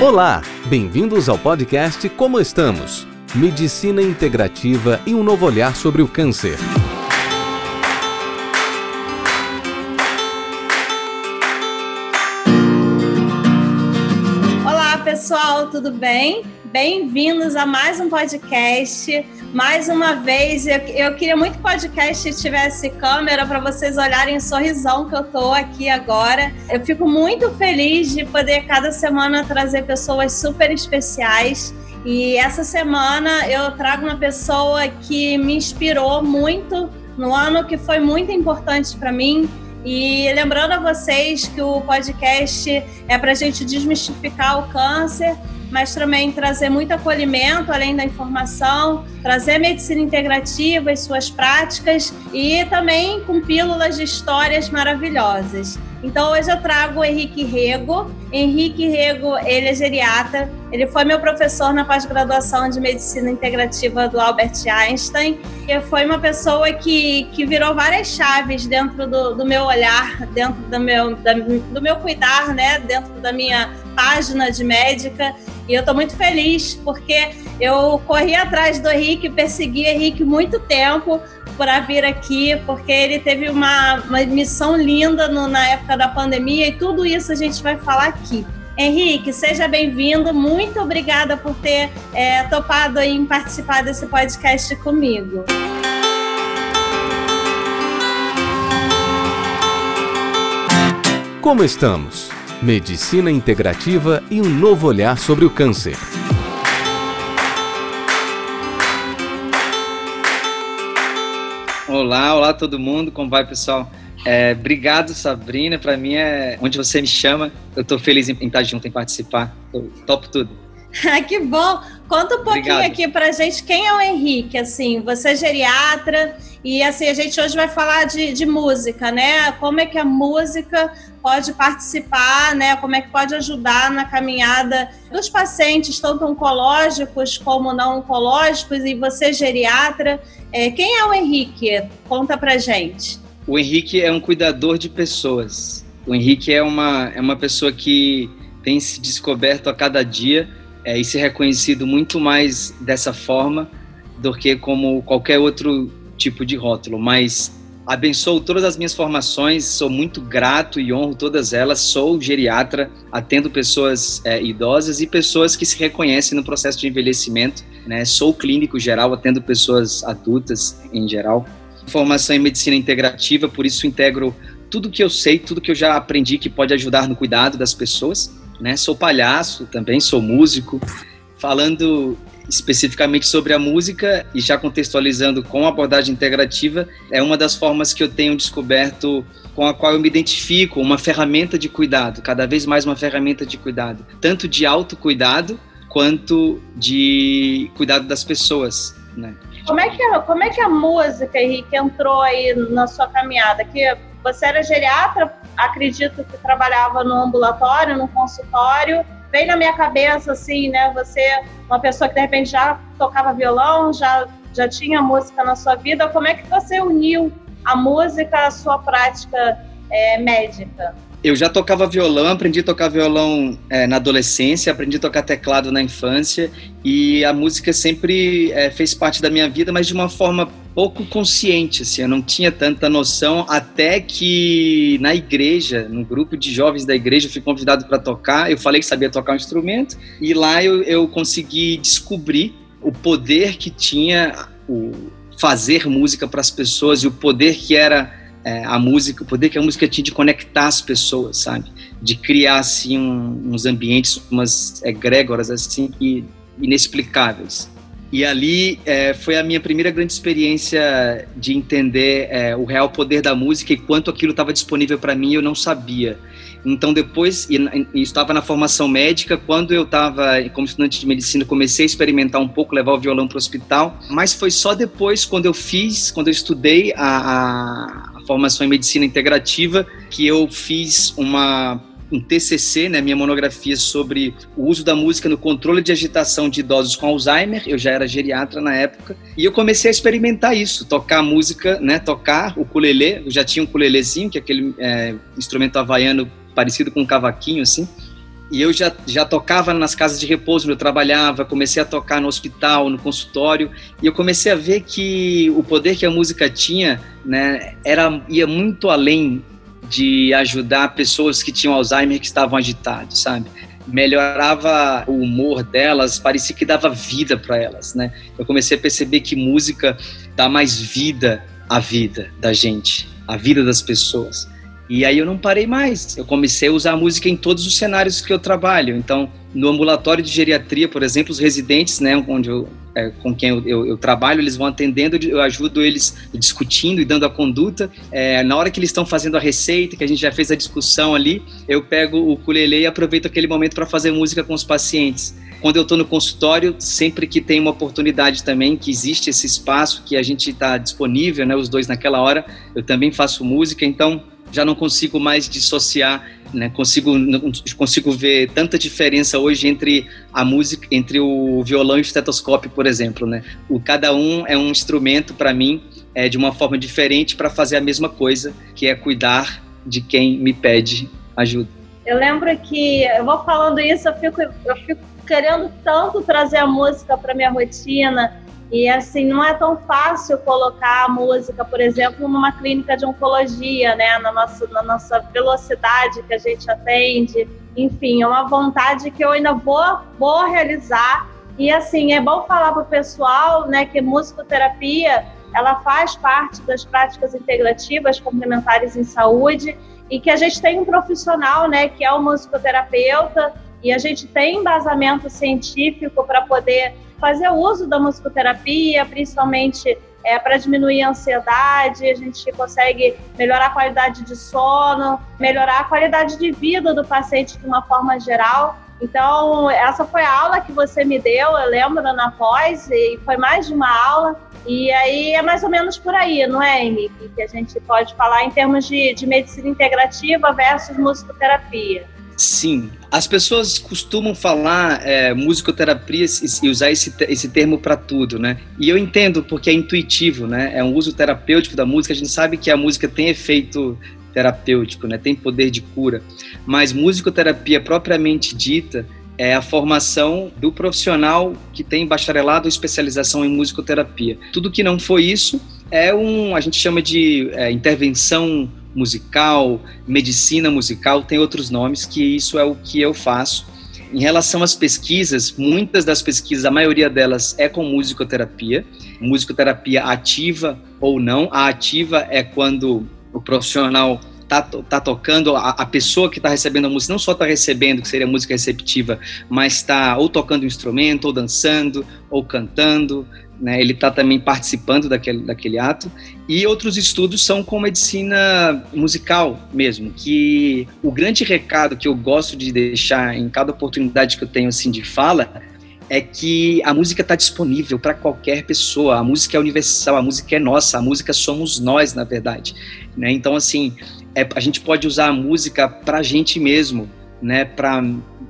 Olá, bem-vindos ao podcast Como Estamos? Medicina integrativa e um novo olhar sobre o câncer. Olá, pessoal, tudo bem? Bem-vindos a mais um podcast. Mais uma vez, eu, eu queria muito que o podcast tivesse câmera para vocês olharem o sorrisão que eu tô aqui agora. Eu fico muito feliz de poder cada semana trazer pessoas super especiais. E essa semana eu trago uma pessoa que me inspirou muito no ano que foi muito importante para mim. E lembrando a vocês que o podcast é para a gente desmistificar o câncer mas também trazer muito acolhimento, além da informação, trazer medicina integrativa e suas práticas e também com pílulas de histórias maravilhosas. Então hoje eu trago o Henrique Rego. Henrique Rego, ele é geriatra, ele foi meu professor na pós-graduação de Medicina Integrativa do Albert Einstein e foi uma pessoa que, que virou várias chaves dentro do, do meu olhar, dentro do meu, da, do meu cuidar, né? dentro da minha página de médica e eu estou muito feliz porque eu corri atrás do Henrique, persegui Henrique muito tempo para vir aqui, porque ele teve uma, uma missão linda no, na época da pandemia e tudo isso a gente vai falar aqui. Henrique, seja bem-vindo. Muito obrigada por ter é, topado em participar desse podcast comigo. Como estamos? Medicina integrativa e um novo olhar sobre o câncer. Olá, olá todo mundo, como vai pessoal? É, obrigado, Sabrina. Para mim é onde você me chama. Eu estou feliz em, em, estar junto, em participar. Eu topo tudo. que bom! Conta um pouquinho Obrigado. aqui pra gente quem é o Henrique, assim, você é geriatra e assim, a gente hoje vai falar de, de música, né? Como é que a música pode participar, né? Como é que pode ajudar na caminhada dos pacientes, tanto oncológicos como não oncológicos, e você é geriatra. É, quem é o Henrique? Conta pra gente. O Henrique é um cuidador de pessoas. O Henrique é uma, é uma pessoa que tem se descoberto a cada dia é, e se reconhecido muito mais dessa forma do que como qualquer outro tipo de rótulo. Mas abençoo todas as minhas formações, sou muito grato e honro todas elas. Sou geriatra, atendo pessoas é, idosas e pessoas que se reconhecem no processo de envelhecimento. Né? Sou clínico geral, atendo pessoas adultas em geral. Formação em medicina integrativa, por isso integro tudo que eu sei, tudo que eu já aprendi que pode ajudar no cuidado das pessoas né? Sou palhaço também, sou músico. Falando especificamente sobre a música e já contextualizando com a abordagem integrativa, é uma das formas que eu tenho descoberto com a qual eu me identifico, uma ferramenta de cuidado, cada vez mais uma ferramenta de cuidado, tanto de autocuidado quanto de cuidado das pessoas, né? Como é que como é que a música Henrique entrou aí na sua caminhada? Que você era geriatra, acredito que trabalhava no ambulatório, no consultório. Vem na minha cabeça, assim, né? Você, uma pessoa que de repente já tocava violão, já, já tinha música na sua vida. Como é que você uniu a música à sua prática é, médica? Eu já tocava violão, aprendi a tocar violão é, na adolescência, aprendi a tocar teclado na infância e a música sempre é, fez parte da minha vida, mas de uma forma pouco consciente, assim, eu não tinha tanta noção até que na igreja, no grupo de jovens da igreja, eu fui convidado para tocar, eu falei que sabia tocar um instrumento e lá eu, eu consegui descobrir o poder que tinha o fazer música para as pessoas e o poder que era é, a música, o poder que a música tinha de conectar as pessoas, sabe? De criar, assim, um, uns ambientes, umas egrégoras, assim, inexplicáveis. E ali é, foi a minha primeira grande experiência de entender é, o real poder da música e quanto aquilo estava disponível para mim eu não sabia. Então depois, e, e estava na formação médica, quando eu estava como estudante de medicina, comecei a experimentar um pouco, levar o violão para o hospital, mas foi só depois, quando eu fiz, quando eu estudei a, a, a formação em medicina integrativa, que eu fiz uma um TCC, né, minha monografia sobre o uso da música no controle de agitação de idosos com Alzheimer. Eu já era geriatra na época e eu comecei a experimentar isso, tocar música, né, tocar o ukulele. Eu já tinha um ukulelezinho, que é aquele é, instrumento havaiano parecido com um cavaquinho assim. e eu já, já tocava nas casas de repouso eu trabalhava, comecei a tocar no hospital, no consultório, e eu comecei a ver que o poder que a música tinha, né, era ia muito além de ajudar pessoas que tinham Alzheimer que estavam agitados, sabe? Melhorava o humor delas, parecia que dava vida para elas, né? Eu comecei a perceber que música dá mais vida à vida da gente, à vida das pessoas. E aí eu não parei mais. Eu comecei a usar a música em todos os cenários que eu trabalho. Então, no ambulatório de geriatria, por exemplo, os residentes, né, onde eu, é, com quem eu, eu, eu, trabalho, eles vão atendendo, eu ajudo eles discutindo e dando a conduta. É, na hora que eles estão fazendo a receita, que a gente já fez a discussão ali, eu pego o ukulele e aproveito aquele momento para fazer música com os pacientes. Quando eu estou no consultório, sempre que tem uma oportunidade também, que existe esse espaço, que a gente está disponível, né, os dois naquela hora, eu também faço música. Então, já não consigo mais dissociar, né? Consigo consigo ver tanta diferença hoje entre a música, entre o violão e o estetoscópio, por exemplo, né? O cada um é um instrumento para mim é de uma forma diferente para fazer a mesma coisa, que é cuidar de quem me pede ajuda. Eu lembro que eu vou falando isso, eu fico eu fico querendo tanto trazer a música para minha rotina e assim, não é tão fácil colocar a música, por exemplo, numa clínica de oncologia, né? Na nossa, na nossa velocidade que a gente atende. Enfim, é uma vontade que eu ainda vou, vou realizar. E assim, é bom falar para o pessoal né, que musicoterapia ela faz parte das práticas integrativas complementares em saúde e que a gente tem um profissional, né, que é o musicoterapeuta, e a gente tem embasamento científico para poder fazer uso da musicoterapia, principalmente é, para diminuir a ansiedade, a gente consegue melhorar a qualidade de sono, melhorar a qualidade de vida do paciente de uma forma geral. Então, essa foi a aula que você me deu, eu lembro na pós, e foi mais de uma aula. E aí é mais ou menos por aí, não é, Henrique? Que a gente pode falar em termos de, de medicina integrativa versus musicoterapia. Sim, as pessoas costumam falar é, musicoterapia e usar esse, esse termo para tudo, né? E eu entendo porque é intuitivo, né? É um uso terapêutico da música. A gente sabe que a música tem efeito terapêutico, né? Tem poder de cura. Mas musicoterapia propriamente dita é a formação do profissional que tem bacharelado ou especialização em musicoterapia. Tudo que não foi isso é um, a gente chama de é, intervenção musical, medicina musical, tem outros nomes, que isso é o que eu faço. Em relação às pesquisas, muitas das pesquisas, a maioria delas é com musicoterapia, musicoterapia ativa ou não. A ativa é quando o profissional tá, tá tocando, a, a pessoa que está recebendo a música não só está recebendo, que seria música receptiva, mas está ou tocando um instrumento, ou dançando, ou cantando, né, ele está também participando daquele, daquele ato. E outros estudos são com medicina musical mesmo, que o grande recado que eu gosto de deixar em cada oportunidade que eu tenho assim de fala é que a música está disponível para qualquer pessoa. A música é universal, a música é nossa, a música somos nós, na verdade. Né? Então, assim, é, a gente pode usar a música para a gente mesmo, né? Para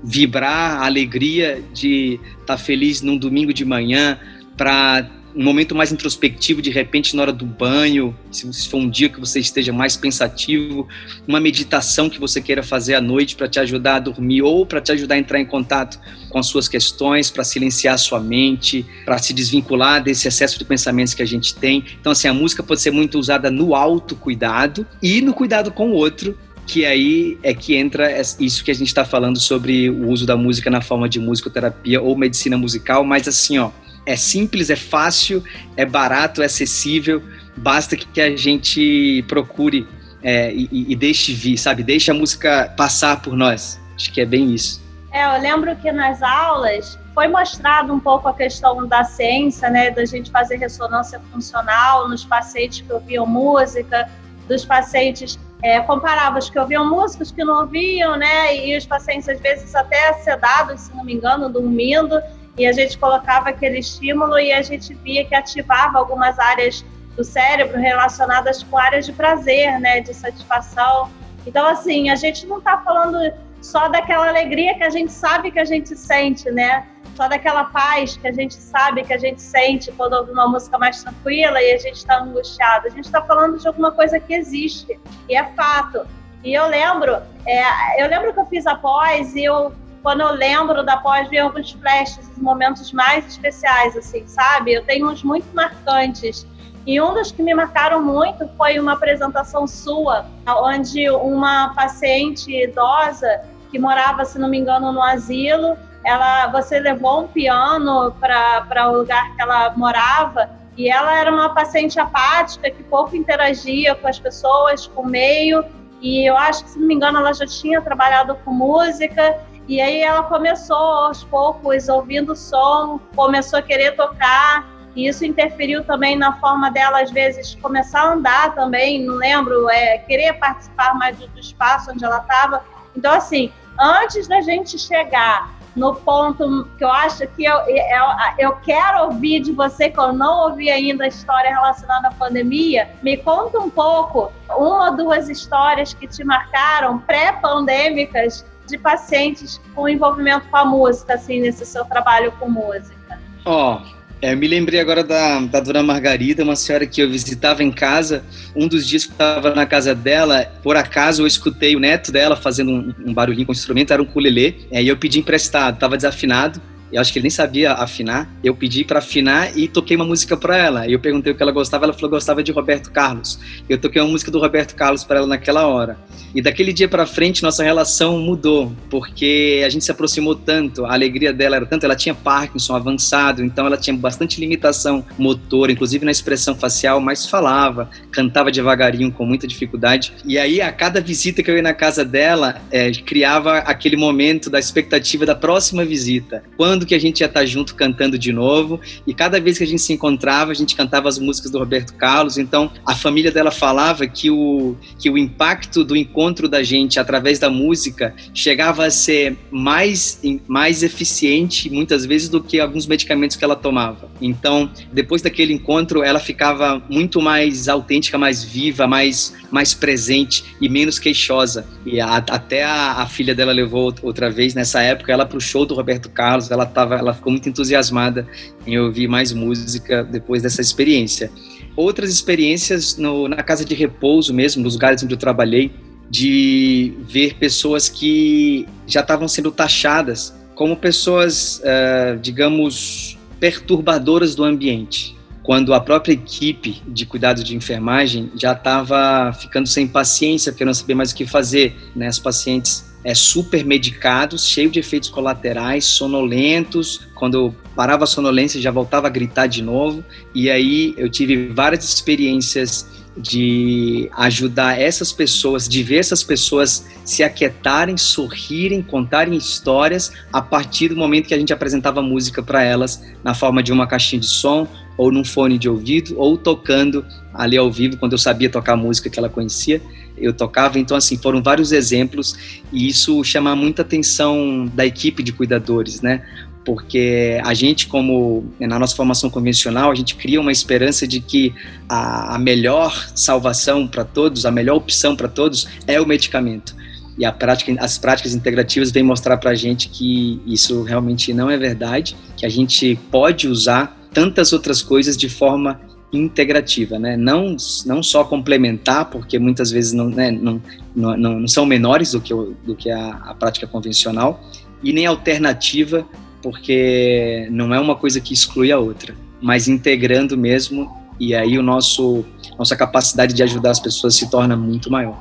vibrar a alegria de estar tá feliz num domingo de manhã, para um momento mais introspectivo, de repente, na hora do banho, se for um dia que você esteja mais pensativo, uma meditação que você queira fazer à noite para te ajudar a dormir ou para te ajudar a entrar em contato com as suas questões, para silenciar a sua mente, para se desvincular desse excesso de pensamentos que a gente tem. Então, assim, a música pode ser muito usada no autocuidado e no cuidado com o outro, que aí é que entra isso que a gente está falando sobre o uso da música na forma de musicoterapia ou medicina musical, mas assim, ó, é simples, é fácil, é barato, é acessível. Basta que a gente procure é, e, e, deixe vir, sabe? Deixe a música passar por nós. Acho que é bem isso. É, eu lembro que nas aulas foi mostrado um pouco a questão da ciência, né? Da gente fazer ressonância funcional nos pacientes que ouviam música, dos pacientes é, comparava os que ouviam músicos que não ouviam, né? E os pacientes, às vezes, até sedados, se não me engano, dormindo e a gente colocava aquele estímulo e a gente via que ativava algumas áreas do cérebro relacionadas com áreas de prazer, né, de satisfação. Então, assim, a gente não está falando só daquela alegria que a gente sabe que a gente sente, né? Só daquela paz que a gente sabe que a gente sente quando ouve uma música mais tranquila e a gente está angustiado. A gente está falando de alguma coisa que existe e é fato. E eu lembro, é, eu lembro que eu fiz a pós e eu quando eu lembro da pós, vem alguns flashes, momentos mais especiais, assim, sabe? Eu tenho uns muito marcantes. E um dos que me marcaram muito foi uma apresentação sua, onde uma paciente idosa que morava, se não me engano, no asilo, ela, você levou um piano para o lugar que ela morava e ela era uma paciente apática que pouco interagia com as pessoas, com o meio. E eu acho que, se não me engano, ela já tinha trabalhado com música. E aí ela começou aos poucos, ouvindo som, começou a querer tocar. E isso interferiu também na forma dela, às vezes, começar a andar também, não lembro, é, querer participar mais do, do espaço onde ela estava. Então, assim, antes da gente chegar no ponto que eu acho que eu, eu, eu quero ouvir de você, que eu não ouvi ainda a história relacionada à pandemia, me conta um pouco, uma ou duas histórias que te marcaram, pré-pandêmicas, de pacientes com envolvimento com a música, assim, nesse seu trabalho com música. Ó, oh, é, me lembrei agora da, da dona Margarida, uma senhora que eu visitava em casa. Um dos dias que eu estava na casa dela, por acaso eu escutei o neto dela fazendo um, um barulhinho com o instrumento, era um ukulele, é, e eu pedi emprestado, estava desafinado eu acho que ele nem sabia afinar. Eu pedi para afinar e toquei uma música para ela. Eu perguntei o que ela gostava, ela falou que gostava de Roberto Carlos. Eu toquei uma música do Roberto Carlos para ela naquela hora. E daquele dia para frente nossa relação mudou, porque a gente se aproximou tanto, a alegria dela era tanto, ela tinha Parkinson avançado, então ela tinha bastante limitação motor, inclusive na expressão facial, mas falava, cantava devagarinho com muita dificuldade. E aí a cada visita que eu ia na casa dela, é, criava aquele momento da expectativa da próxima visita. Quando que a gente ia estar junto cantando de novo. E cada vez que a gente se encontrava, a gente cantava as músicas do Roberto Carlos. Então, a família dela falava que o, que o impacto do encontro da gente através da música chegava a ser mais, mais eficiente, muitas vezes, do que alguns medicamentos que ela tomava. Então, depois daquele encontro, ela ficava muito mais autêntica, mais viva, mais, mais presente e menos queixosa. E a, até a, a filha dela levou outra vez, nessa época, ela para o show do Roberto Carlos. Ela tava, ela ficou muito entusiasmada em ouvir mais música depois dessa experiência. Outras experiências no, na casa de repouso mesmo, nos lugares onde eu trabalhei, de ver pessoas que já estavam sendo taxadas como pessoas, uh, digamos, perturbadoras do ambiente. Quando a própria equipe de cuidado de enfermagem já estava ficando sem paciência, porque não sabia mais o que fazer, né? As pacientes é, super medicados, cheio de efeitos colaterais, sonolentos. Quando parava a sonolência, já voltava a gritar de novo. E aí eu tive várias experiências de ajudar essas pessoas, de ver essas pessoas se aquietarem, sorrirem, contarem histórias a partir do momento que a gente apresentava música para elas na forma de uma caixinha de som ou num fone de ouvido ou tocando ali ao vivo quando eu sabia tocar a música que ela conhecia eu tocava. Então, assim, foram vários exemplos e isso chama muita atenção da equipe de cuidadores, né? Porque a gente, como na nossa formação convencional, a gente cria uma esperança de que a, a melhor salvação para todos, a melhor opção para todos é o medicamento. E prática, as práticas integrativas vêm mostrar para a gente que isso realmente não é verdade, que a gente pode usar tantas outras coisas de forma integrativa, né? Não, não só complementar, porque muitas vezes não, né, não, não, não, são menores do que, o, do que a, a prática convencional, e nem alternativa, porque não é uma coisa que exclui a outra, mas integrando mesmo, e aí o nosso nossa capacidade de ajudar as pessoas se torna muito maior.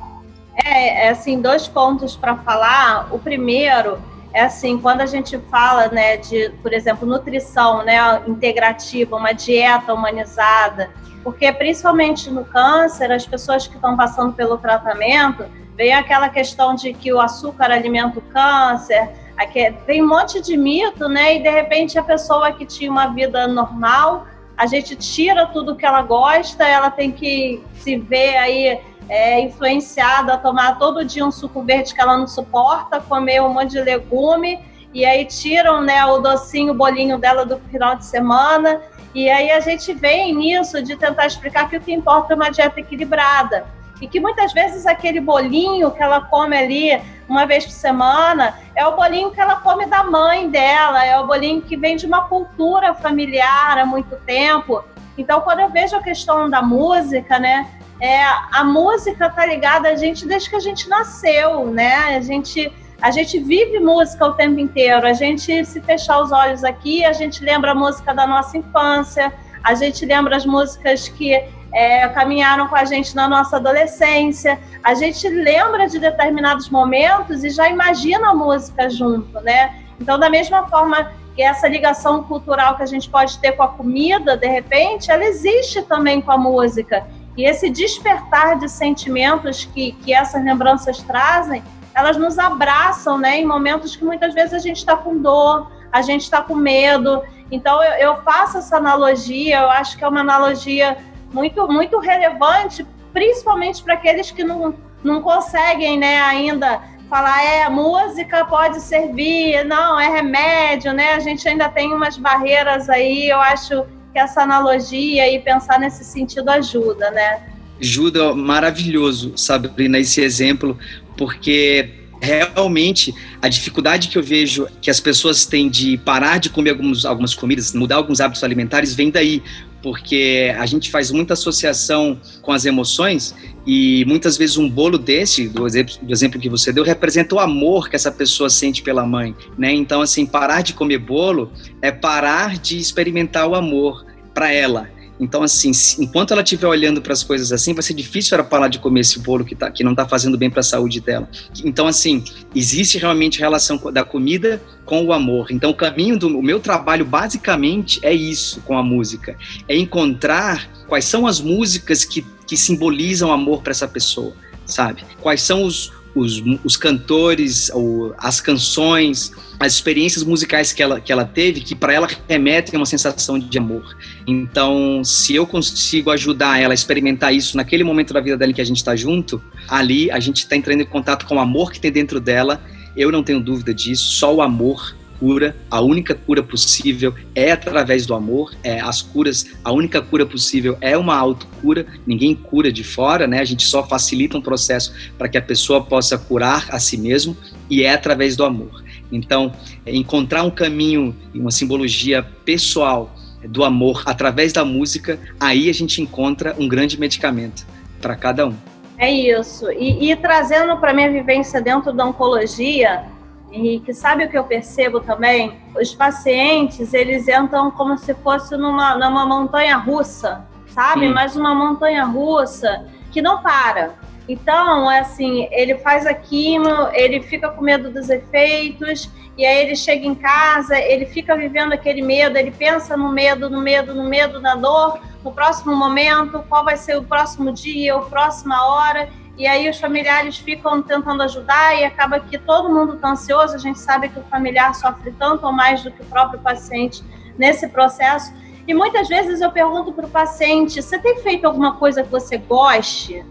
É, é assim, dois pontos para falar. O primeiro é assim, quando a gente fala, né, de, por exemplo, nutrição, né, integrativa, uma dieta humanizada, porque principalmente no câncer, as pessoas que estão passando pelo tratamento, vem aquela questão de que o açúcar alimenta o câncer, aqui, vem um monte de mito, né, e de repente a pessoa que tinha uma vida normal, a gente tira tudo que ela gosta, ela tem que se ver aí é, influenciada a tomar todo dia um suco verde que ela não suporta, comer um monte de legume, e aí tiram né, o docinho, o bolinho dela do final de semana. E aí a gente vem nisso de tentar explicar que o que importa é uma dieta equilibrada. E que muitas vezes aquele bolinho que ela come ali uma vez por semana é o bolinho que ela come da mãe dela, é o bolinho que vem de uma cultura familiar há muito tempo. Então, quando eu vejo a questão da música, né, é, a música tá ligada a gente desde que a gente nasceu, né? A gente A gente vive música o tempo inteiro. A gente, se fechar os olhos aqui, a gente lembra a música da nossa infância, a gente lembra as músicas que é, caminharam com a gente na nossa adolescência. A gente lembra de determinados momentos e já imagina a música junto, né? Então, da mesma forma que essa ligação cultural que a gente pode ter com a comida, de repente, ela existe também com a música. E esse despertar de sentimentos que, que essas lembranças trazem, elas nos abraçam, né? Em momentos que muitas vezes a gente está com dor, a gente está com medo. Então, eu, eu faço essa analogia, eu acho que é uma analogia muito, muito relevante, principalmente para aqueles que não, não conseguem né, ainda falar, é, música pode servir, não, é remédio, né? A gente ainda tem umas barreiras aí, eu acho que essa analogia e pensar nesse sentido ajuda, né? Ajuda, maravilhoso, Sabrina, esse exemplo, porque realmente a dificuldade que eu vejo que as pessoas têm de parar de comer algumas comidas, mudar alguns hábitos alimentares, vem daí porque a gente faz muita associação com as emoções e muitas vezes um bolo desse, do exemplo, do exemplo que você deu, representa o amor que essa pessoa sente pela mãe, né? Então, assim, parar de comer bolo é parar de experimentar o amor para ela. Então, assim, enquanto ela estiver olhando para as coisas assim, vai ser difícil ela parar de comer esse bolo que, tá, que não está fazendo bem para a saúde dela. Então, assim, existe realmente relação da comida com o amor. Então, o caminho do o meu trabalho, basicamente, é isso com a música: é encontrar quais são as músicas que, que simbolizam amor para essa pessoa, sabe? Quais são os, os, os cantores, as canções, as experiências musicais que ela, que ela teve, que para ela remetem a uma sensação de amor. Então, se eu consigo ajudar ela a experimentar isso naquele momento da vida dela em que a gente está junto, ali a gente está entrando em contato com o amor que tem dentro dela. Eu não tenho dúvida disso, só o amor cura, a única cura possível é através do amor, é, as curas, a única cura possível é uma autocura, ninguém cura de fora, né? A gente só facilita um processo para que a pessoa possa curar a si mesmo e é através do amor. Então, encontrar um caminho e uma simbologia pessoal do amor através da música, aí a gente encontra um grande medicamento para cada um. É isso. E, e trazendo para minha vivência dentro da oncologia, Henrique, sabe o que eu percebo também? Os pacientes, eles entram como se fosse numa, numa montanha russa, sabe? Sim. Mas uma montanha russa que não para. Então, é assim, ele faz a quimio, ele fica com medo dos efeitos, e aí ele chega em casa, ele fica vivendo aquele medo, ele pensa no medo, no medo, no medo, na dor, no próximo momento, qual vai ser o próximo dia, a próxima hora, e aí os familiares ficam tentando ajudar e acaba que todo mundo está ansioso. A gente sabe que o familiar sofre tanto ou mais do que o próprio paciente nesse processo. E muitas vezes eu pergunto para o paciente: você tem feito alguma coisa que você goste?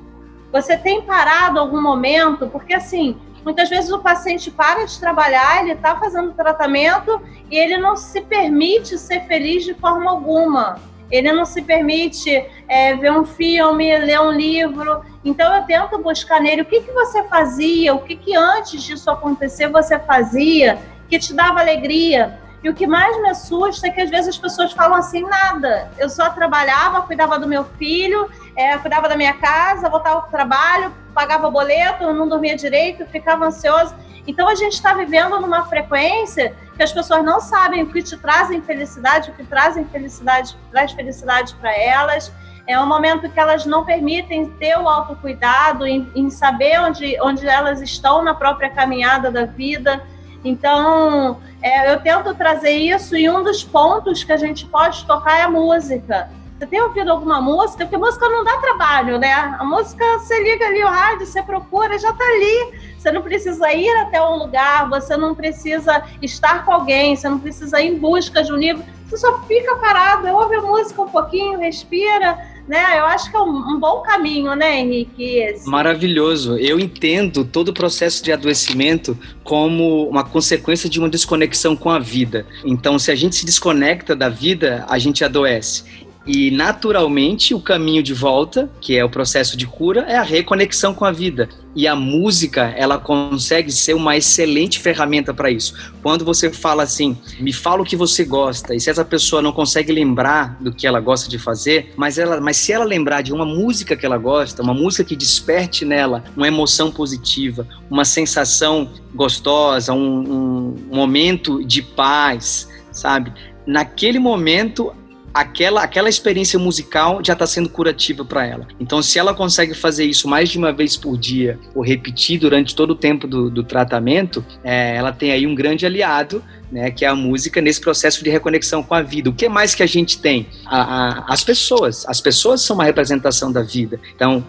Você tem parado algum momento? Porque assim, muitas vezes o paciente para de trabalhar, ele está fazendo tratamento e ele não se permite ser feliz de forma alguma. Ele não se permite é, ver um filme, ler um livro. Então eu tento buscar nele o que, que você fazia, o que, que antes disso acontecer você fazia, que te dava alegria. E o que mais me assusta é que às vezes as pessoas falam assim, nada. Eu só trabalhava, cuidava do meu filho, é, cuidava da minha casa, voltava para o trabalho, pagava boleto, não dormia direito, ficava ansioso. Então a gente está vivendo numa frequência que as pessoas não sabem o que te trazem felicidade, o que trazem felicidade, traz felicidade para elas. É um momento que elas não permitem ter o autocuidado, em, em saber onde, onde elas estão na própria caminhada da vida. Então, é, eu tento trazer isso e um dos pontos que a gente pode tocar é a música. Você tem ouvido alguma música? Porque música não dá trabalho, né? A música, você liga ali o rádio, você procura, já está ali. Você não precisa ir até um lugar, você não precisa estar com alguém, você não precisa ir em busca de um livro. Você só fica parado, ouve a música um pouquinho, respira, né? Eu acho que é um, um, bom caminho, né, Henrique? Esse. Maravilhoso. Eu entendo todo o processo de adoecimento como uma consequência de uma desconexão com a vida. Então, se a gente se desconecta da vida, a gente adoece. E naturalmente o caminho de volta, que é o processo de cura, é a reconexão com a vida. E a música, ela consegue ser uma excelente ferramenta para isso. Quando você fala assim, me fala o que você gosta, e se essa pessoa não consegue lembrar do que ela gosta de fazer, mas ela, mas se ela lembrar de uma música que ela gosta, uma música que desperte nela uma emoção positiva, uma sensação gostosa, um, um momento de paz, sabe? Naquele momento aquela, aquela experiência musical já está sendo curativa para ela. Então, se ela consegue fazer isso mais de uma vez por dia, ou repetir durante todo o tempo do, do tratamento, é, ela tem aí um grande aliado né, que é a música nesse processo de reconexão com a vida. O que mais que a gente tem? A, a, as pessoas. As pessoas são uma representação da vida. Então,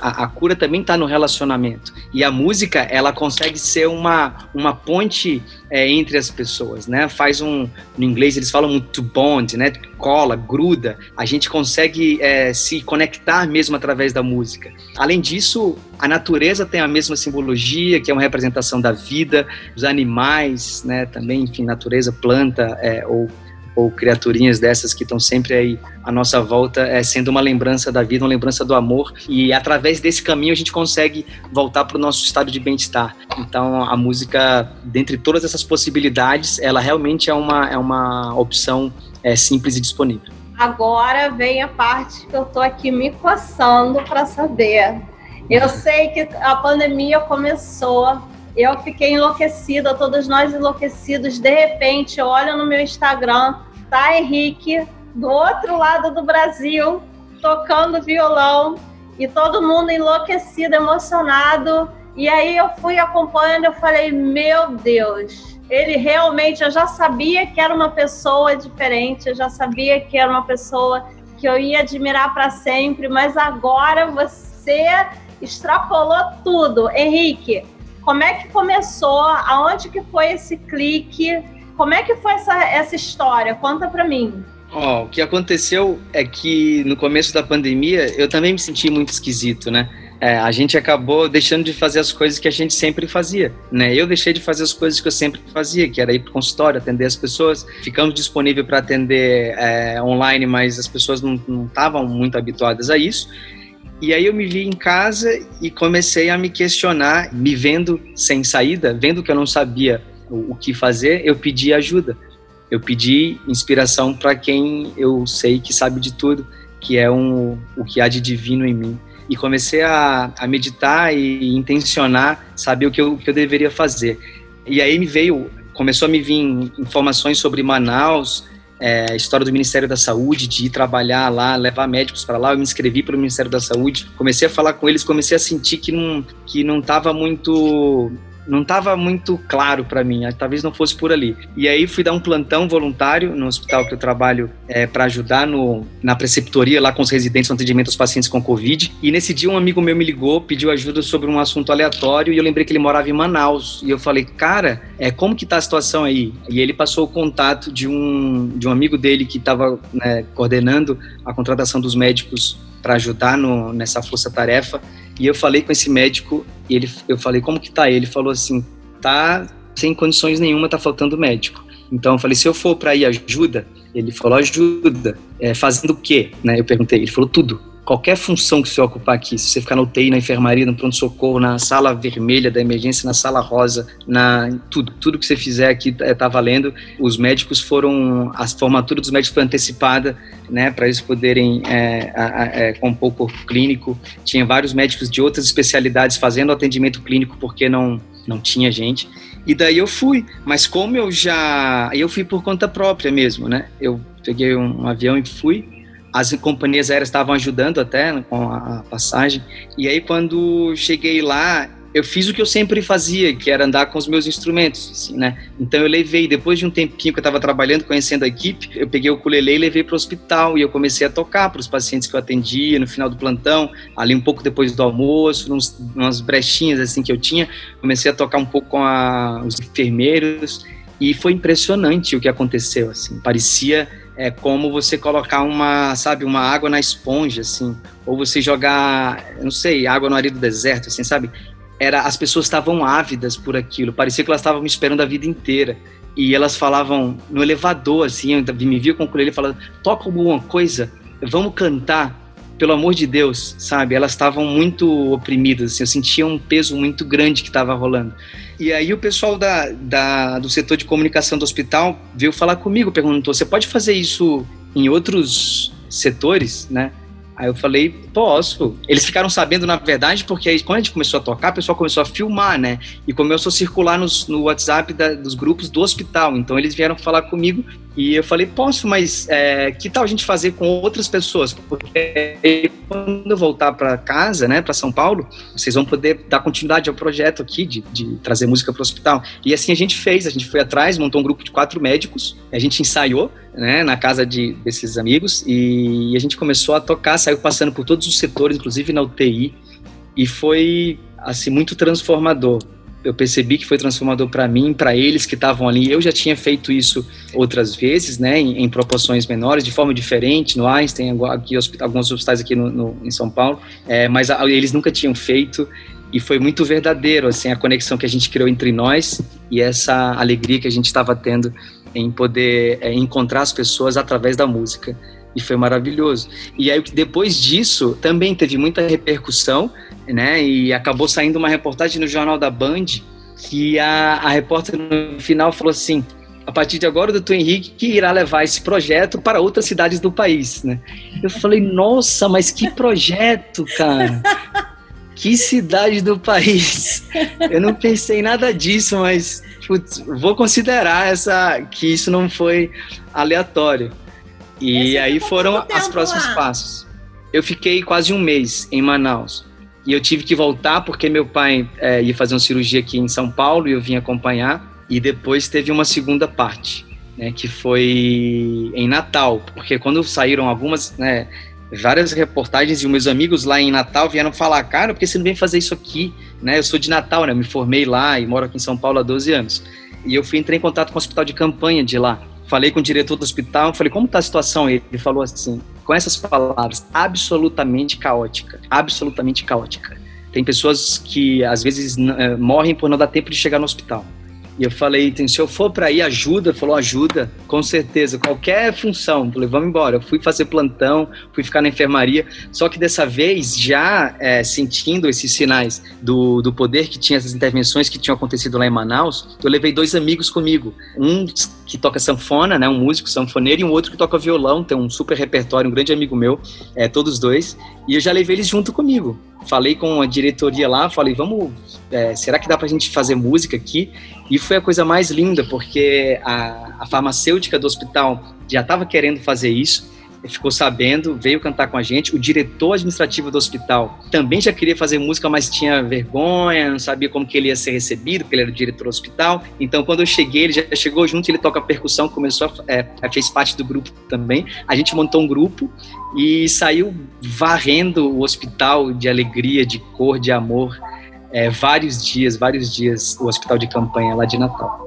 a, a cura também está no relacionamento. E a música, ela consegue ser uma, uma ponte é, entre as pessoas, né? Faz um, no inglês eles falam muito bond, né? Cola, gruda. A gente consegue é, se conectar mesmo através da música. Além disso, a natureza tem a mesma simbologia, que é uma representação da vida, os animais, né? Também, enfim, natureza, planta é, ou ou criaturinhas dessas que estão sempre aí à nossa volta, é, sendo uma lembrança da vida, uma lembrança do amor, e através desse caminho a gente consegue voltar para o nosso estado de bem-estar. Então a música, dentre todas essas possibilidades, ela realmente é uma, é uma opção é, simples e disponível. Agora vem a parte que eu estou aqui me coçando para saber. Eu sei que a pandemia começou eu fiquei enlouquecida, todos nós enlouquecidos. De repente, eu olho no meu Instagram, tá Henrique, do outro lado do Brasil, tocando violão, e todo mundo enlouquecido, emocionado. E aí eu fui acompanhando, eu falei, meu Deus, ele realmente, eu já sabia que era uma pessoa diferente, eu já sabia que era uma pessoa que eu ia admirar para sempre, mas agora você extrapolou tudo. Henrique, como é que começou? Aonde que foi esse clique? Como é que foi essa, essa história? Conta para mim. Oh, o que aconteceu é que no começo da pandemia eu também me senti muito esquisito, né? É, a gente acabou deixando de fazer as coisas que a gente sempre fazia, né? Eu deixei de fazer as coisas que eu sempre fazia, que era ir para consultório, atender as pessoas. Ficamos disponíveis para atender é, online, mas as pessoas não estavam muito habituadas a isso. E aí eu me vi em casa e comecei a me questionar, me vendo sem saída, vendo que eu não sabia o, que fazer, eu pedi ajuda. Eu pedi inspiração para quem eu sei que sabe de tudo, que é um, o que há de divino em mim. E comecei a, a meditar e intencionar, saber o que eu, o que eu deveria fazer. E aí me veio, começou a me vir informações sobre Manaus, é, história do Ministério da Saúde, de ir trabalhar lá, levar médicos para lá. Eu me inscrevi para o Ministério da Saúde, comecei a falar com eles, comecei a sentir que não que não estava muito não estava muito claro para mim, talvez não fosse por ali. E aí fui dar um plantão voluntário no hospital que eu trabalho é, para ajudar no, na preceptoria lá com os residentes no atendimento aos pacientes com Covid. E nesse dia um amigo meu me ligou, pediu ajuda sobre um assunto aleatório e eu lembrei que ele morava em Manaus. E eu falei, cara, é, como que tá a situação aí? E ele passou o contato de um, de um amigo dele que estava né, coordenando a contratação dos médicos para ajudar no, nessa força-tarefa. E eu falei com esse médico e ele, eu falei, como que tá? Ele falou assim, tá sem condições nenhuma, tá faltando médico. Então eu falei, se eu for para ir ajuda, ele falou ajuda, é, fazendo o quê? Né? Eu perguntei, ele falou tudo qualquer função que você ocupar aqui, se você ficar na UTI, na enfermaria, no pronto-socorro, na sala vermelha da emergência, na sala rosa, na tudo, tudo que você fizer aqui está é, valendo. Os médicos foram, a formatura dos médicos foi antecipada, né, para eles poderem é, é, compor o corpo clínico. Tinha vários médicos de outras especialidades fazendo atendimento clínico porque não não tinha gente. E daí eu fui, mas como eu já, eu fui por conta própria mesmo, né? Eu peguei um, um avião e fui as companhias aéreas estavam ajudando até né, com a passagem. E aí, quando cheguei lá, eu fiz o que eu sempre fazia, que era andar com os meus instrumentos, assim, né? Então eu levei, depois de um tempinho que eu estava trabalhando, conhecendo a equipe, eu peguei o ukulele e levei para o hospital e eu comecei a tocar para os pacientes que eu atendia no final do plantão, ali um pouco depois do almoço, uns, umas brechinhas assim que eu tinha, comecei a tocar um pouco com a, os enfermeiros e foi impressionante o que aconteceu, assim, parecia é como você colocar uma, sabe, uma água na esponja, assim, ou você jogar, não sei, água no areia do deserto, assim, sabe? Era, as pessoas estavam ávidas por aquilo, parecia que elas estavam me esperando a vida inteira. E elas falavam no elevador, assim, me via com o ukulele falando, toca alguma coisa, vamos cantar pelo amor de Deus, sabe? Elas estavam muito oprimidas, assim, eu sentia um peso muito grande que estava rolando. E aí o pessoal da, da, do setor de comunicação do hospital veio falar comigo, perguntou: você pode fazer isso em outros setores, né? Aí eu falei, posso. Eles ficaram sabendo, na verdade, porque aí, quando a gente começou a tocar, o pessoal começou a filmar, né? E começou a circular nos, no WhatsApp da, dos grupos do hospital. Então eles vieram falar comigo e eu falei, posso, mas é, que tal a gente fazer com outras pessoas? Porque quando eu voltar para casa, né, para São Paulo, vocês vão poder dar continuidade ao projeto aqui de, de trazer música para o hospital. E assim a gente fez, a gente foi atrás, montou um grupo de quatro médicos, a gente ensaiou, né, na casa de, desses amigos e a gente começou a tocar, saiu passando por todos os setores, inclusive na UTI, e foi assim muito transformador eu percebi que foi transformador para mim, para eles que estavam ali. Eu já tinha feito isso outras vezes, né, em, em, proporções menores, de forma diferente, no Einstein, aqui alguns hospitais aqui no, no em São Paulo, é, mas a, eles nunca tinham feito e foi muito verdadeiro, assim, a conexão que a gente criou entre nós e essa alegria que a gente estava tendo em poder é, encontrar as pessoas através da música e foi maravilhoso. E aí depois disso também teve muita repercussão, né? E acabou saindo uma reportagem no jornal da Band que a, a repórter no final falou assim: a partir de agora o doutor Henrique que irá levar esse projeto para outras cidades do país, né? Eu falei, nossa, mas que projeto, cara! Que cidade do país! Eu não pensei nada disso, mas putz, vou considerar essa que isso não foi aleatório. E aí foram os próximos lá? passos. Eu fiquei quase um mês em Manaus. E eu tive que voltar porque meu pai é, ia fazer uma cirurgia aqui em São Paulo e eu vim acompanhar. E depois teve uma segunda parte, né, que foi em Natal, porque quando saíram algumas, né, várias reportagens e meus amigos lá em Natal vieram falar, cara, por que você não vem fazer isso aqui? Né, eu sou de Natal, né, eu me formei lá e moro aqui em São Paulo há 12 anos. E eu fui entrei em contato com o hospital de campanha de lá falei com o diretor do hospital, falei, como está a situação? Ele falou assim, com essas palavras, absolutamente caótica, absolutamente caótica. Tem pessoas que às vezes uh, morrem por não dar tempo de chegar no hospital. E eu falei, se eu for para ir, ajuda. Falou, ajuda, com certeza, qualquer função. Falei, vamos embora. Eu fui fazer plantão, fui ficar na enfermaria. Só que dessa vez, já é, sentindo esses sinais do, do poder que tinha essas intervenções que tinham acontecido lá em Manaus, eu levei dois amigos comigo. Um que toca sanfona, né, um músico sanfoneiro, e um outro que toca violão, tem um super repertório, um grande amigo meu, é, todos dois. E eu já levei eles junto comigo falei com a diretoria lá, falei, vamos, é, será que dá pra gente fazer música aqui? E foi a coisa mais linda, porque a, a farmacêutica do hospital já estava querendo fazer isso, ficou sabendo, veio cantar com a gente. O diretor administrativo do hospital também já queria fazer música, mas tinha vergonha, não sabia como que ele ia ser recebido, porque ele era o diretor do hospital. Então, quando eu cheguei, ele já chegou junto, ele toca percussão, começou, a, é, fez parte do grupo também. A gente montou um grupo e saiu varrendo o hospital de alegria, de cor, de amor. É, vários dias, vários dias, o hospital de campanha lá de Natal.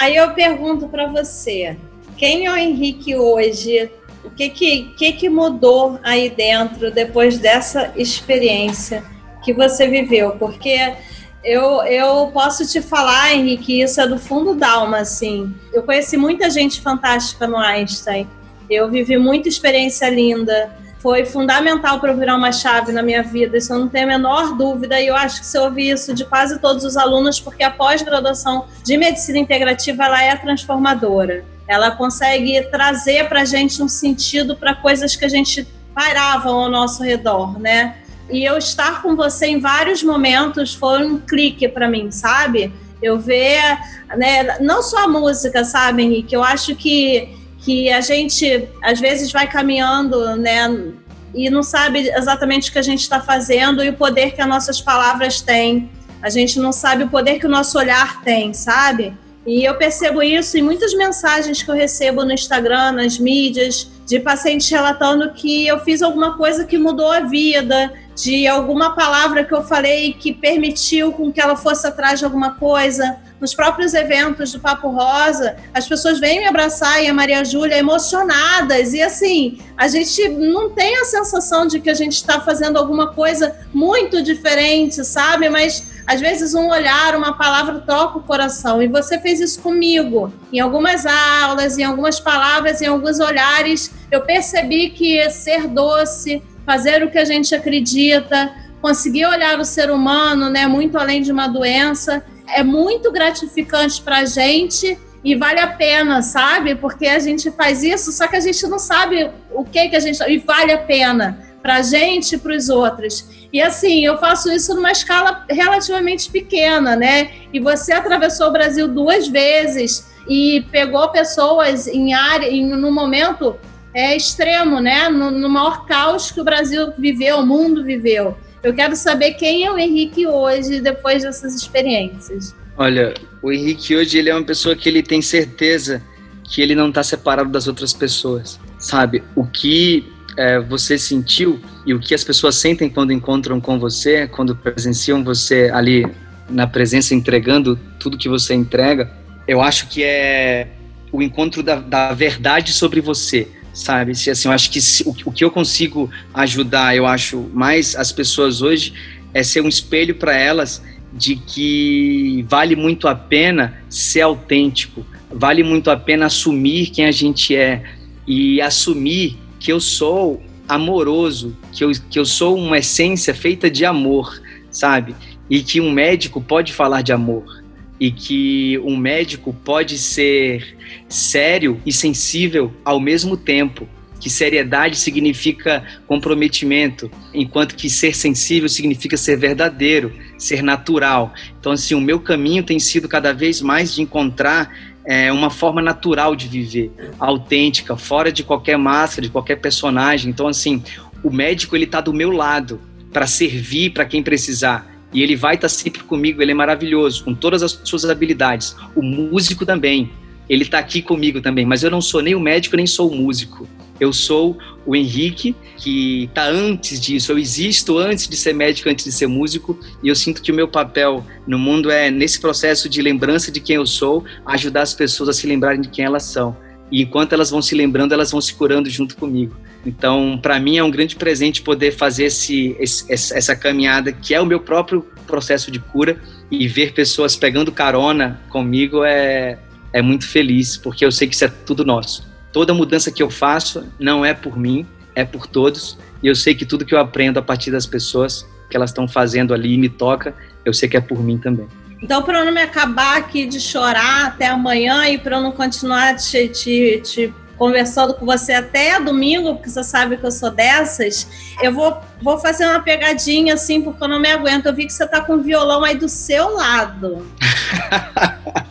Aí eu pergunto para você, quem é o Henrique hoje o que que, que que mudou aí dentro depois dessa experiência que você viveu? Porque eu, eu posso te falar, Henrique, isso é do fundo da alma, assim. Eu conheci muita gente fantástica no Einstein. Eu vivi muita experiência linda. Foi fundamental para eu virar uma chave na minha vida, isso eu não tenho a menor dúvida. E eu acho que eu ouvir isso de quase todos os alunos, porque a pós-graduação de medicina integrativa ela é transformadora ela consegue trazer para a gente um sentido para coisas que a gente paravam ao nosso redor, né? E eu estar com você em vários momentos foi um clique para mim, sabe? Eu ver, né, não só a música, sabe, Henrique? Eu acho que, que a gente às vezes vai caminhando, né, e não sabe exatamente o que a gente está fazendo e o poder que as nossas palavras têm. A gente não sabe o poder que o nosso olhar tem, sabe? E eu percebo isso em muitas mensagens que eu recebo no Instagram, nas mídias, de pacientes relatando que eu fiz alguma coisa que mudou a vida, de alguma palavra que eu falei que permitiu com que ela fosse atrás de alguma coisa. Nos próprios eventos do Papo Rosa, as pessoas vêm me abraçar e a Maria Júlia emocionadas. E assim, a gente não tem a sensação de que a gente está fazendo alguma coisa muito diferente, sabe? Mas Às vezes, um olhar, uma palavra toca o coração. E você fez isso comigo. Em algumas aulas, em algumas palavras, em alguns olhares, eu percebi que ser doce, fazer o que a gente acredita, conseguir olhar o ser humano, né, muito além de uma doença, é muito gratificante para a gente e vale a pena, sabe? Porque a gente faz isso, só que a gente não sabe o que que a gente e vale a pena para a gente e para os outros. E assim, eu faço isso numa escala relativamente pequena, né? E você atravessou o Brasil duas vezes e pegou pessoas em área, em num momento é, extremo, né? No, no maior caos que o Brasil viveu, o mundo viveu. Eu quero saber quem é o Henrique hoje, depois dessas experiências. Olha, o Henrique hoje ele é uma pessoa que ele tem certeza que ele não está separado das outras pessoas, sabe? O que é, você sentiu e o que as pessoas sentem quando encontram com você, quando presenciam você ali na presença entregando tudo que você entrega, eu acho que é o encontro da, da verdade sobre você, sabe? Se, assim, eu acho que se, o, o que eu consigo ajudar, eu acho mais as pessoas hoje é ser um espelho para elas de que vale muito a pena ser autêntico, vale muito a pena assumir quem a gente é e assumir que eu sou amoroso, que eu, que eu sou uma essência feita de amor, sabe? E que um médico pode falar de amor, e que um médico pode ser sério e sensível ao mesmo tempo que seriedade significa comprometimento, enquanto que ser sensível significa ser verdadeiro, ser natural. Então, assim, o meu caminho tem sido cada vez mais de encontrar é, uma forma natural de viver, autêntica, fora de qualquer máscara, de qualquer personagem. Então, assim, o médico ele está do meu lado para servir para quem precisar. E ele vai estar tá sempre comigo, ele é maravilhoso, com todas as suas habilidades. O músico também, ele está aqui comigo também, mas eu não sou nem o médico, nem sou o músico. Eu sou o Henrique, que está antes disso. Eu existo antes de ser médico, antes de ser músico, e eu sinto que o meu papel no mundo é, nesse processo de lembrança de quem eu sou, ajudar as pessoas a se lembrarem de quem elas são. E enquanto elas vão se lembrando, elas vão se curando junto comigo. Então, para mim é um grande presente poder fazer esse, esse, essa caminhada, que é o meu próprio processo de cura, e ver pessoas pegando carona comigo é, é muito feliz, porque eu sei que isso é tudo nosso. Toda mudança que eu faço não é por mim, é por todos. E eu sei que tudo que eu aprendo a partir das pessoas que elas estão fazendo ali e me toca, eu sei que é por mim também. Então, para eu não me acabar aqui de chorar até amanhã e para eu não continuar te, te, te, conversando com você até domingo, porque você sabe que eu sou dessas, eu vou, vou fazer uma pegadinha assim, porque eu não me aguento. Eu vi que você está com o violão aí do seu lado.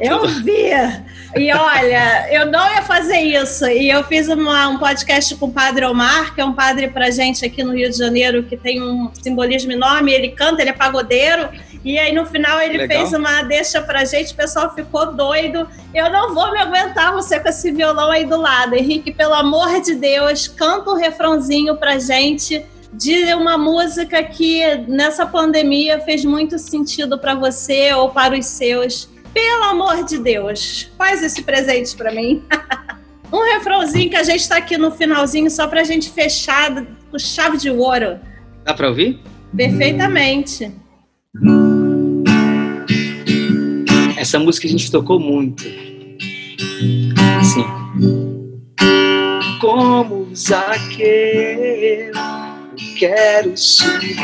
eu vi. E olha, eu não ia fazer isso. E eu fiz uma, um podcast com o padre Omar, que é um padre pra gente aqui no Rio de Janeiro, que tem um simbolismo enorme. Ele canta, ele é pagodeiro. E aí no final ele Legal. fez uma deixa pra gente, o pessoal ficou doido. Eu não vou me aguentar você com esse violão aí do lado. Henrique, pelo amor de Deus, canta um refrãozinho pra gente de uma música que nessa pandemia fez muito sentido para você ou para os seus. Pelo amor de Deus, faz esse presente para mim. um refrãozinho que a gente está aqui no finalzinho só para a gente fechar com chave de ouro. Dá para ouvir? Perfeitamente. Essa música a gente tocou muito. Assim. Como Zaqueu, eu quero subir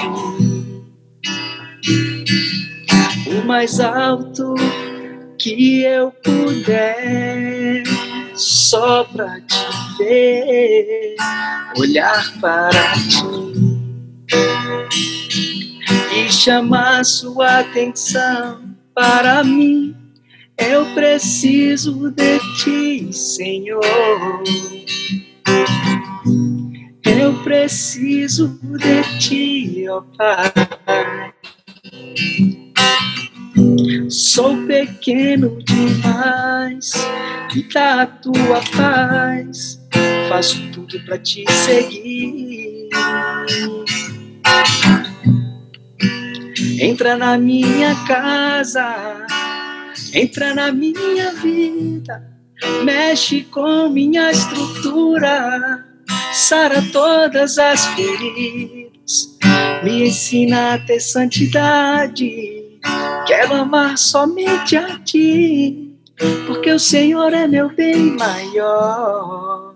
o mais alto que eu puder, só pra te ver, olhar para ti e chamar sua atenção para mim. Eu preciso de ti, Senhor. Eu preciso de ti, ó Pai. Sou pequeno demais, dá a tua paz, faço tudo para te seguir. Entra na minha casa, entra na minha vida, mexe com minha estrutura, sara todas as feridas Me ensina a ter santidade. Quero amar somente a ti, porque o Senhor é meu bem maior.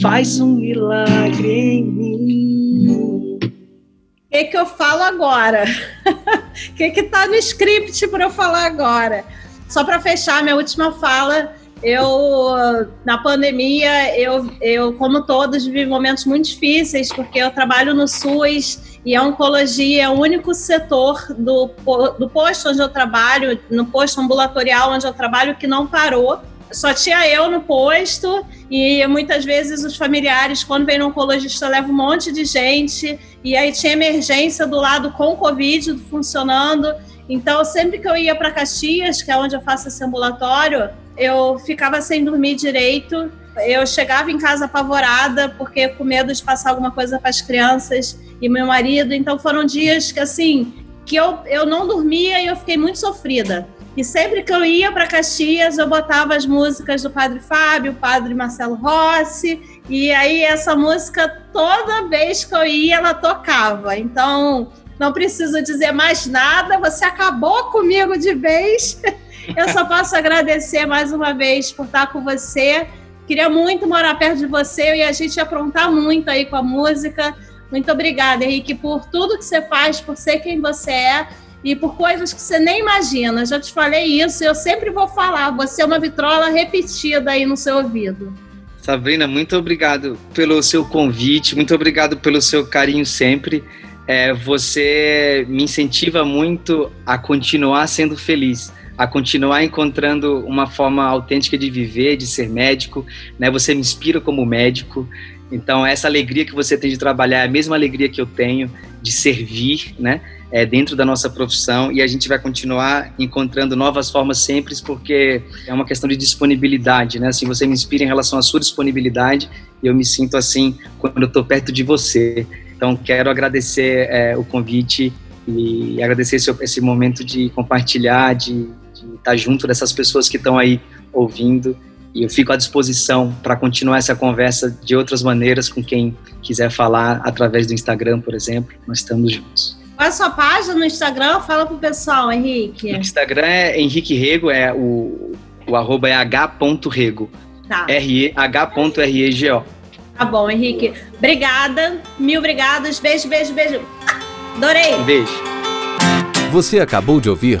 Faz um milagre em mim. O que, que eu falo agora? O que está no script para eu falar agora? Só para fechar minha última fala, eu na pandemia eu, eu como todos vivi momentos muito difíceis porque eu trabalho no SUS e a oncologia é o único setor do, do posto onde eu trabalho no posto ambulatorial onde eu trabalho que não parou só tinha eu no posto e muitas vezes os familiares, quando vem no oncologista, levam um monte de gente e aí tinha emergência do lado com Covid funcionando. Então, sempre que eu ia para Caxias, que é onde eu faço esse ambulatório, eu ficava sem dormir direito. Eu chegava em casa apavorada, porque com medo de passar alguma coisa para as crianças e meu marido. Então, foram dias que, assim, que eu, eu não dormia e eu fiquei muito sofrida. E sempre que eu ia para Caxias, eu botava as músicas do Padre Fábio, Padre Marcelo Rossi, e aí essa música, toda vez que eu ia, ela tocava. Então, não preciso dizer mais nada, você acabou comigo de vez. Eu só posso agradecer mais uma vez por estar com você. Queria muito morar perto de você e a gente aprontar muito aí com a música. Muito obrigada, Henrique, por tudo que você faz, por ser quem você é e por coisas que você nem imagina. Já te falei isso, eu sempre vou falar. Você é uma vitrola repetida aí no seu ouvido. Sabrina, muito obrigado pelo seu convite, muito obrigado pelo seu carinho sempre. É, você me incentiva muito a continuar sendo feliz, a continuar encontrando uma forma autêntica de viver, de ser médico. Né? Você me inspira como médico. Então, essa alegria que você tem de trabalhar é a mesma alegria que eu tenho de servir, né? é, dentro da nossa profissão e a gente vai continuar encontrando novas formas sempre, porque é uma questão de disponibilidade, né? Assim, você me inspira em relação à sua disponibilidade e eu me sinto assim quando eu estou perto de você. Então, quero agradecer é, o convite e agradecer esse, esse momento de compartilhar, de, de estar junto dessas pessoas que estão aí ouvindo. E eu fico à disposição para continuar essa conversa de outras maneiras com quem quiser falar através do Instagram, por exemplo. Nós estamos juntos. Qual é a sua página no Instagram? Fala pro pessoal, Henrique. No Instagram é Henrique Rego, é o, o arroba é h.rego. Tá. R-E-H.R-E-G-O. Tá bom, Henrique. Obrigada. Mil obrigados. Beijo, beijo, beijo. Adorei. Um beijo. Você acabou de ouvir